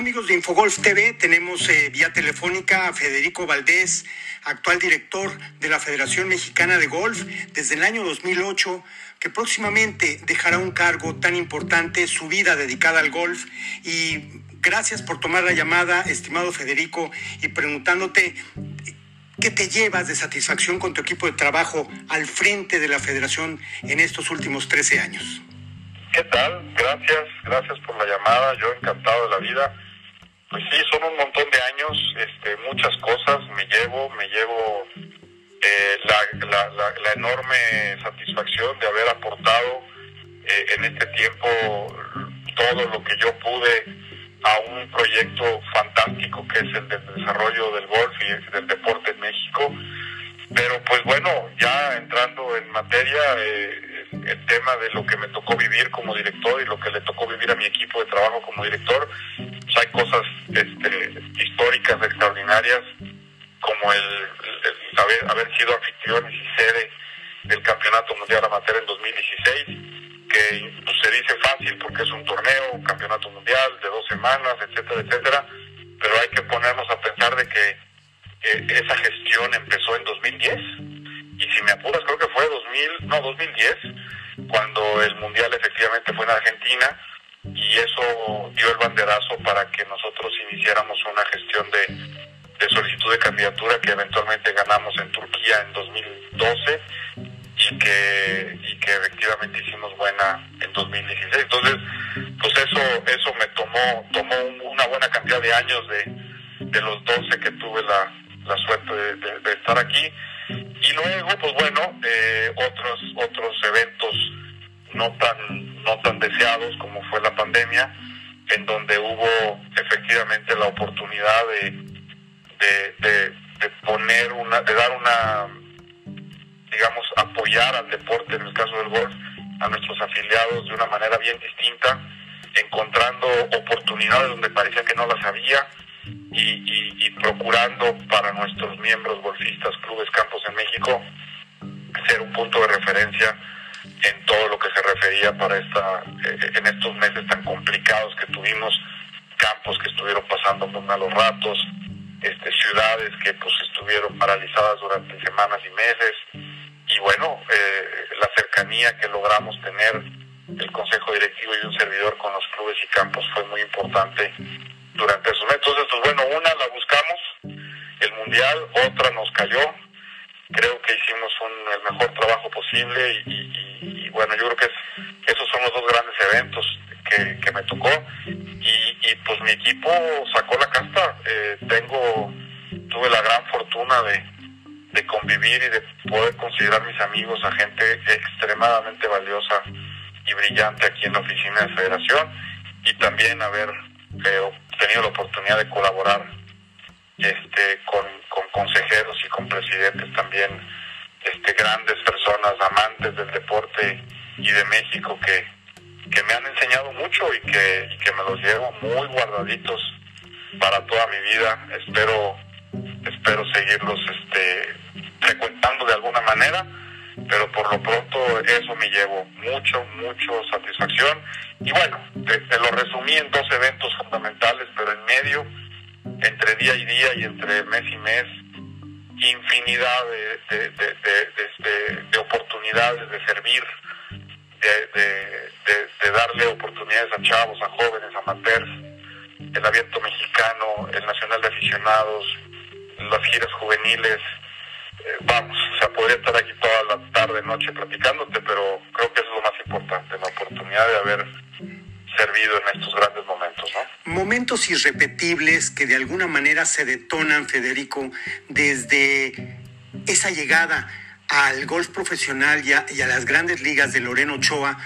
Amigos de Infogolf TV, tenemos eh, vía telefónica a Federico Valdés, actual director de la Federación Mexicana de Golf desde el año 2008, que próximamente dejará un cargo tan importante, su vida dedicada al golf. Y gracias por tomar la llamada, estimado Federico, y preguntándote qué te llevas de satisfacción con tu equipo de trabajo al frente de la Federación en estos últimos 13 años. ¿Qué tal? Gracias, gracias por la llamada. Yo encantado de la vida. Pues sí, son un montón de años, este, muchas cosas. Me llevo, me llevo eh, la, enorme satisfacción de haber aportado eh, en este tiempo todo lo que yo pude a un proyecto fantástico que es el del desarrollo del golf y del deporte en México. Pero pues bueno, ya entrando en materia, eh, el tema de lo que me tocó vivir como director y lo que le tocó vivir a mi equipo de trabajo como director, pues hay cosas este, históricas extraordinarias como el, haber, sido anfitriones y sede del Campeonato Mundial Amateur en 2016, que pues, se dice fácil porque es un torneo, un campeonato mundial de dos semanas, etcétera, etcétera, pero hay que ponernos a pensar de que esa gestión empezó en 2010 y si me apuras creo que fue 2000, no 2010, cuando el mundial efectivamente fue en Argentina y eso dio el banderazo para que nosotros iniciáramos una gestión de, solicitud de candidatura que eventualmente ganamos en Turquía en 2012 y que y que efectivamente hicimos buena en 2016 entonces pues eso eso me tomó tomó una buena cantidad de años de, de los 12 que tuve la, la suerte de estar aquí. Y luego, pues bueno, eh, otros, otros eventos no tan, no tan deseados pandemia, en donde hubo efectivamente la oportunidad de, de, de, poner una, de dar una, digamos, apoyar al deporte, en el caso del golf, a nuestros afiliados de una manera bien distinta, encontrando oportunidades donde parecía que no las había, y, procurando para nuestros miembros golfistas, clubes, campos en México, ser un punto de referencia en todo lo que se refería para esta eh, en estos meses tan complicados que tuvimos campos que estuvieron pasando por malos ratos este ciudades que pues estuvieron paralizadas durante semanas y meses y bueno eh, la cercanía que logramos tener el consejo directivo y un servidor con los clubes y campos fue muy importante durante esos meses. Entonces, pues bueno, una la buscamos, el Mundial, otra nos cayó. Creo que hicimos un, el mejor trabajo posible y, bueno, yo creo que esos son los dos grandes eventos que, me tocó. Y, pues mi equipo sacó la casta. Eh, tengo, tuve la gran fortuna de, de convivir y de poder considerar mis amigos a gente extremadamente valiosa y brillante aquí en la oficina de federación y también haber he tenido la oportunidad de colaborar este, con, consejeros y con presidentes también, este, grandes personas, amantes del deporte y de México que, que me han enseñado mucho y que, que me los llevo muy guardaditos para toda mi vida. Espero, espero seguirlos este, frecuentando de alguna manera pero por lo pronto eso me llevo mucho, mucho satisfacción. Y bueno, te, lo resumí en dos eventos fundamentales, pero en medio, entre día y día y entre mes y mes, infinidad de, de, de oportunidades de servir, de, darle oportunidades a chavos, a jóvenes, a amateurs, el abierto mexicano, el nacional de aficionados, las giras juveniles, eh, vamos, o sea, podría estar aquí toda la tarde, noche platicándote, pero creo que eso es lo más importante, la oportunidad de haber en estos grandes momentos, ¿no? Momentos irrepetibles que de alguna manera se detonan, Federico, desde esa llegada al golf profesional y a, las grandes ligas de Loreno Ochoa,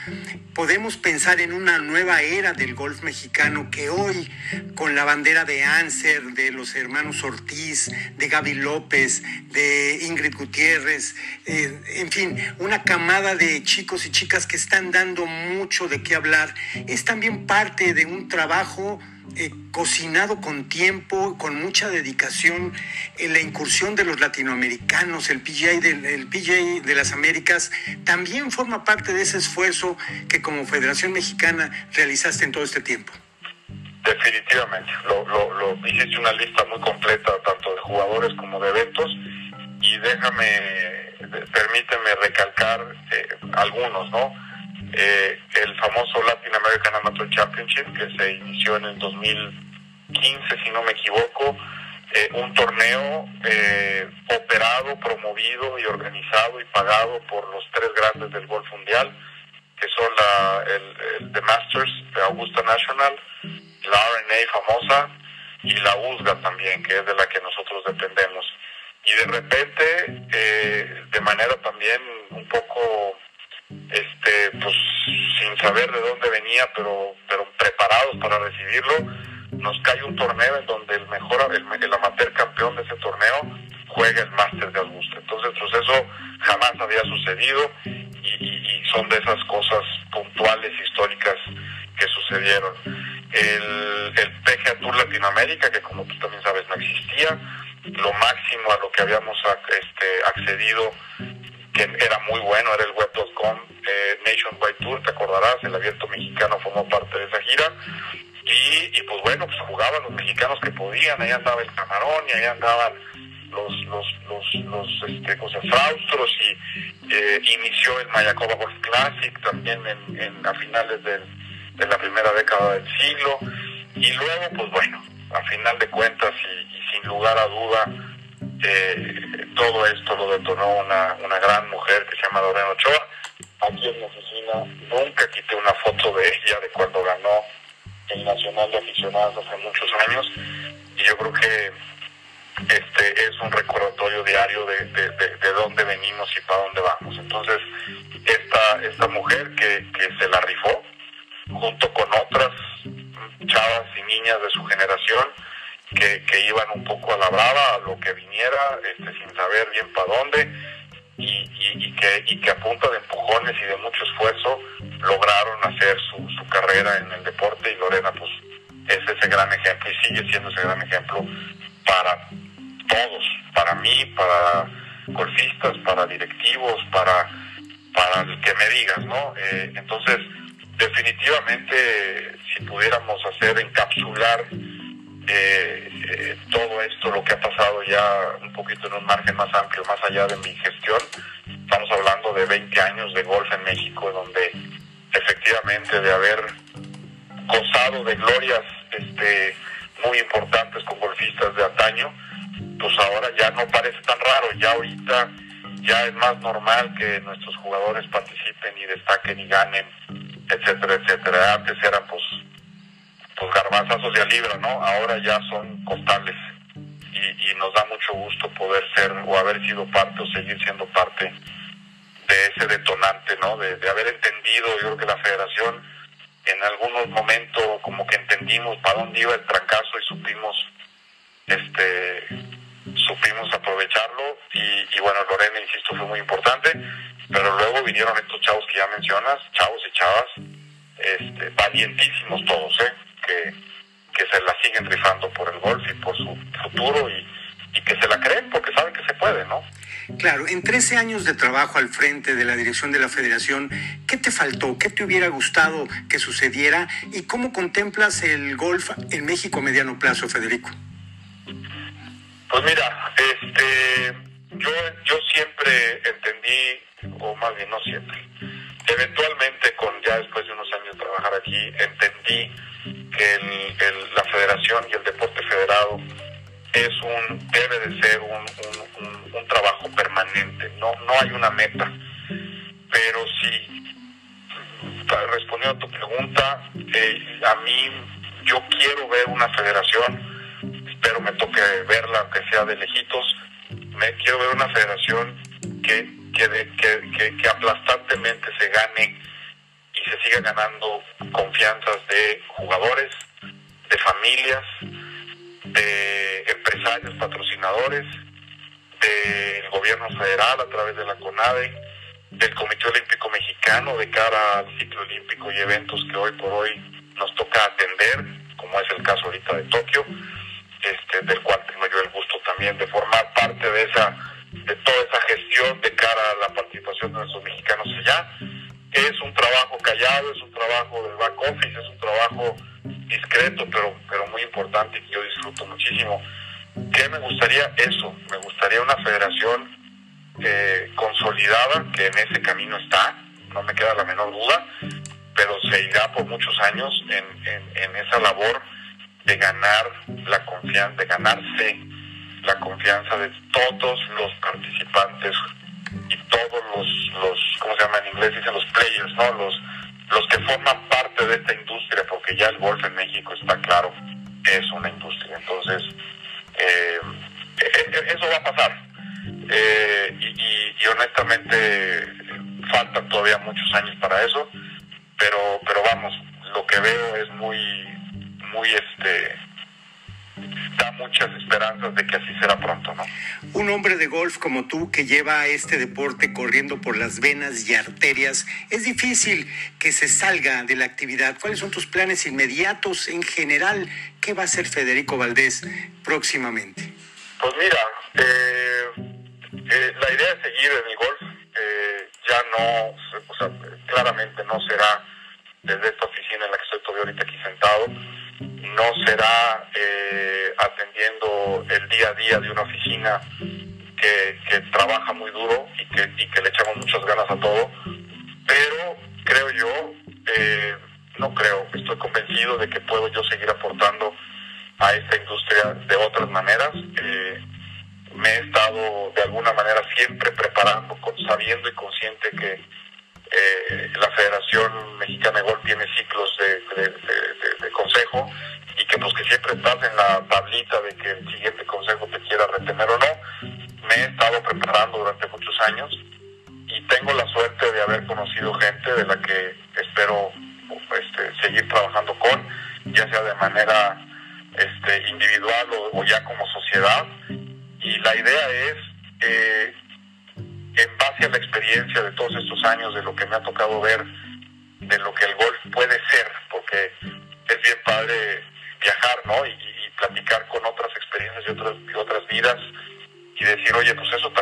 podemos pensar en una nueva era del golf mexicano que hoy, con la bandera de Anser, de los hermanos Ortiz, de Gaby López, de Ingrid Gutiérrez, eh, en fin, una camada de chicos y chicas que están dando mucho de qué hablar, es también parte de un trabajo eh, cocinado con tiempo, con mucha dedicación, la incursión de los latinoamericanos, el PGA, del, de las Américas, también forma parte de ese esfuerzo que como Federación Mexicana realizaste en todo este tiempo. Definitivamente. Lo, lo, lo, hiciste una lista muy completa tanto de jugadores como de eventos y déjame, permíteme recalcar eh, algunos, ¿no? Eh, el famoso Latin American Amateur Championship que se inició en el 2015, si no me equivoco, eh, un torneo eh, operado, promovido y organizado y pagado por los tres grandes del golf mundial, que son la, el, The Masters de Augusta National, la RNA famosa y la USGA también, que es de la que nosotros dependemos. Y de repente, eh, de manera también un poco, pues sin saber de dónde venía, pero, pero preparados para recibirlo, nos cae un torneo en donde el mejor, el, amateur campeón de ese torneo juega el máster de Augusta. Entonces, pues eso jamás había sucedido y, son de esas cosas puntuales, históricas que sucedieron. El, el PGA Tour Latinoamérica, que como tú también sabes no existía, lo máximo a lo que habíamos este, accedido, que era muy bueno, era el Web.com Acordarás, el abierto mexicano formó parte de esa gira. Y, pues bueno, pues jugaban los mexicanos que podían, ahí andaba el Camarón y ahí andaban los los los los este, cosas fraustros y eh, inició el Mayacoba Golf Classic también en, a finales del, de la primera década del siglo. Y luego pues bueno a final de cuentas y, sin lugar a duda eh, todo esto lo detonó una, una gran mujer que se llama Lorena Ochoa aquí en mi nunca quité una foto de ella de cuando ganó el Nacional de Aficionados hace muchos años y yo creo que este es un recordatorio diario de, de, dónde venimos y para dónde vamos. Entonces, esta, esta mujer que, que se la rifó junto con otras chavas y niñas de su generación que, que iban un poco a la brava, a lo que viniera, este, sin saber bien para dónde, y, y, que, y que a punta de empujones y de mucho esfuerzo lograron hacer su, su carrera en el deporte y Lorena pues es ese gran ejemplo y sigue siendo ese gran ejemplo para todos, para mí, para golfistas, para directivos, para, para el que me digas, ¿no? Eh, entonces, definitivamente, si pudiéramos hacer, encapsular eh, eh, todo esto, lo que ha pasado ya un poquito en un margen más amplio, más allá de mi gestión. Estamos hablando de 20 años de golf en México, donde efectivamente de haber gozado de glorias este, muy importantes con golfistas de antaño, pues ahora ya no parece tan raro, ya ahorita ya es más normal que nuestros jugadores participen y destaquen y ganen, etcétera, etcétera. Antes eran pues pues garbanzazos de libra, ¿no? Ahora ya son costales y, y, nos da mucho gusto poder ser o haber sido parte o seguir siendo parte de ese detonante, ¿no? De, haber entendido, yo creo que la federación en algunos momentos como que entendimos para dónde iba el trancazo y supimos, este, supimos aprovecharlo y, y bueno, Lorena, insisto, fue muy importante, pero luego vinieron estos chavos que ya mencionas, chavos y chavas, este, valientísimos todos, ¿eh? Que, se la siguen rifando por el golf y por su futuro y, que se la creen porque saben que se puede, ¿no? Claro, en 13 años de trabajo al frente de la dirección de la federación, ¿qué te faltó? ¿Qué te hubiera gustado que sucediera? ¿Y cómo contemplas el golf en México a mediano plazo, Federico? Pues mira, este, yo, yo siempre entendí, o más bien no siempre, eventualmente con ya después de unos años de trabajar aquí, entendí que el, la federación y el deporte federado es un debe de ser un, un, trabajo permanente. No no hay una meta. Pero si respondiendo a tu pregunta eh, a mí yo quiero ver una federación. Espero me toque verla aunque sea de lejitos. Me quiero ver una federación que que, que, que aplastantemente se gane se siga ganando confianzas de jugadores, de familias, de empresarios patrocinadores, del gobierno federal a través de la CONADE, del Comité Olímpico Mexicano de cara al ciclo olímpico y eventos que hoy por hoy nos toca atender, como es el caso ahorita de Tokio, este, del cual tengo yo el gusto también de formar parte de esa de toda esa gestión de cara a la participación de nuestros mexicanos allá es un trabajo callado, es un trabajo de back office, es un trabajo discreto, pero, pero muy importante que yo disfruto muchísimo. ¿Qué me gustaría? Eso, me gustaría una federación eh, consolidada, que en ese camino está, no me queda la menor duda, pero se irá por muchos años en, en, esa labor de ganar la confianza, de ganarse la confianza de todos los participantes todos los, los ¿cómo se llama en inglés? Dicen los players, ¿no? Los, los que forman parte de esta industria, porque ya el golf en México está claro, es una industria. Entonces, eh, e, e, eso va a pasar. Eh, y, y, honestamente faltan todavía muchos años para eso, pero, pero vamos, lo que veo es muy, muy este da muchas esperanzas de que así será pronto, ¿no? Un hombre de golf como tú que lleva este deporte corriendo por las venas y arterias, es difícil que se salga de la actividad. ¿Cuáles son tus planes inmediatos en general? ¿Qué va a hacer Federico Valdés próximamente? Pues mira, eh, eh, la idea es seguir en el golf. Eh, ya no, o sea, claramente no será desde esta oficina en la que estoy todavía ahorita aquí sentado no será eh, atendiendo el día a día de una oficina que, trabaja muy duro y que, y que le echamos muchas ganas a todo, pero creo yo, eh, no creo, estoy convencido de que puedo yo seguir aportando a esta industria de otras maneras. Eh, me he estado de alguna manera siempre preparando, sabiendo y consciente que la Federación Mexicana de Golf tiene ciclos de y que pues que siempre estás en la tablita de que el siguiente consejo te quiera retener o no. Me he estado preparando durante muchos años y tengo la suerte de haber conocido gente de la que espero este, seguir trabajando con, ya sea de manera este, individual o, ya como sociedad. Y la idea es, eh, en base a la experiencia de todos estos años, de lo que me ha tocado ver, de lo que el golf puede ser, viajar, ¿no? Y, platicar con otras experiencias y otras, y otras vidas y decir, oye, pues eso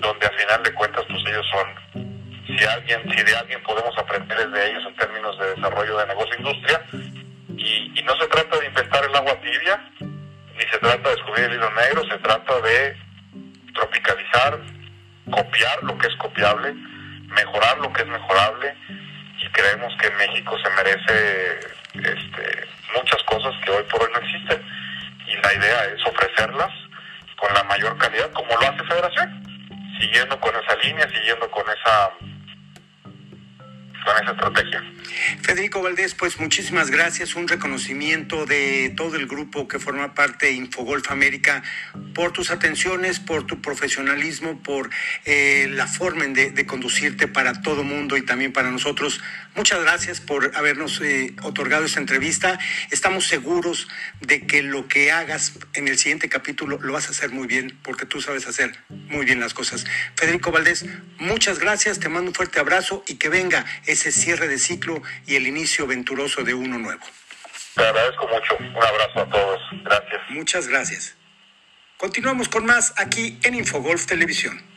donde a final de cuentas pues ellos son, si alguien, si de alguien podemos aprender de ellos en términos de desarrollo de negocio e industria, y, y no se trata de inventar el agua tibia, ni se trata de descubrir el hilo negro, se trata de tropicalizar, copiar lo que es copiable, mejorar lo que es mejorable, y creemos que México se merece este, muchas cosas que hoy por hoy no existen. Y la idea es ofrecerlas con la mayor calidad como lo hace Federación, siguiendo con esa línea, siguiendo con esa con esa estrategia. Federico Valdés, pues muchísimas gracias, un reconocimiento de todo el grupo que forma parte de Infogolf América por tus atenciones, por tu profesionalismo, por eh, la forma de, de, conducirte para todo mundo y también para nosotros. Muchas gracias por habernos eh, otorgado esta entrevista. Estamos seguros de que lo que hagas en el siguiente capítulo lo vas a hacer muy bien, porque tú sabes hacer muy bien las cosas. Federico Valdés, muchas gracias, te mando un fuerte abrazo y que venga ese cierre de ciclo y el inicio venturoso de uno nuevo. Te agradezco mucho. Un abrazo a todos. Gracias. Muchas gracias. Continuamos con más aquí en Infogolf Televisión.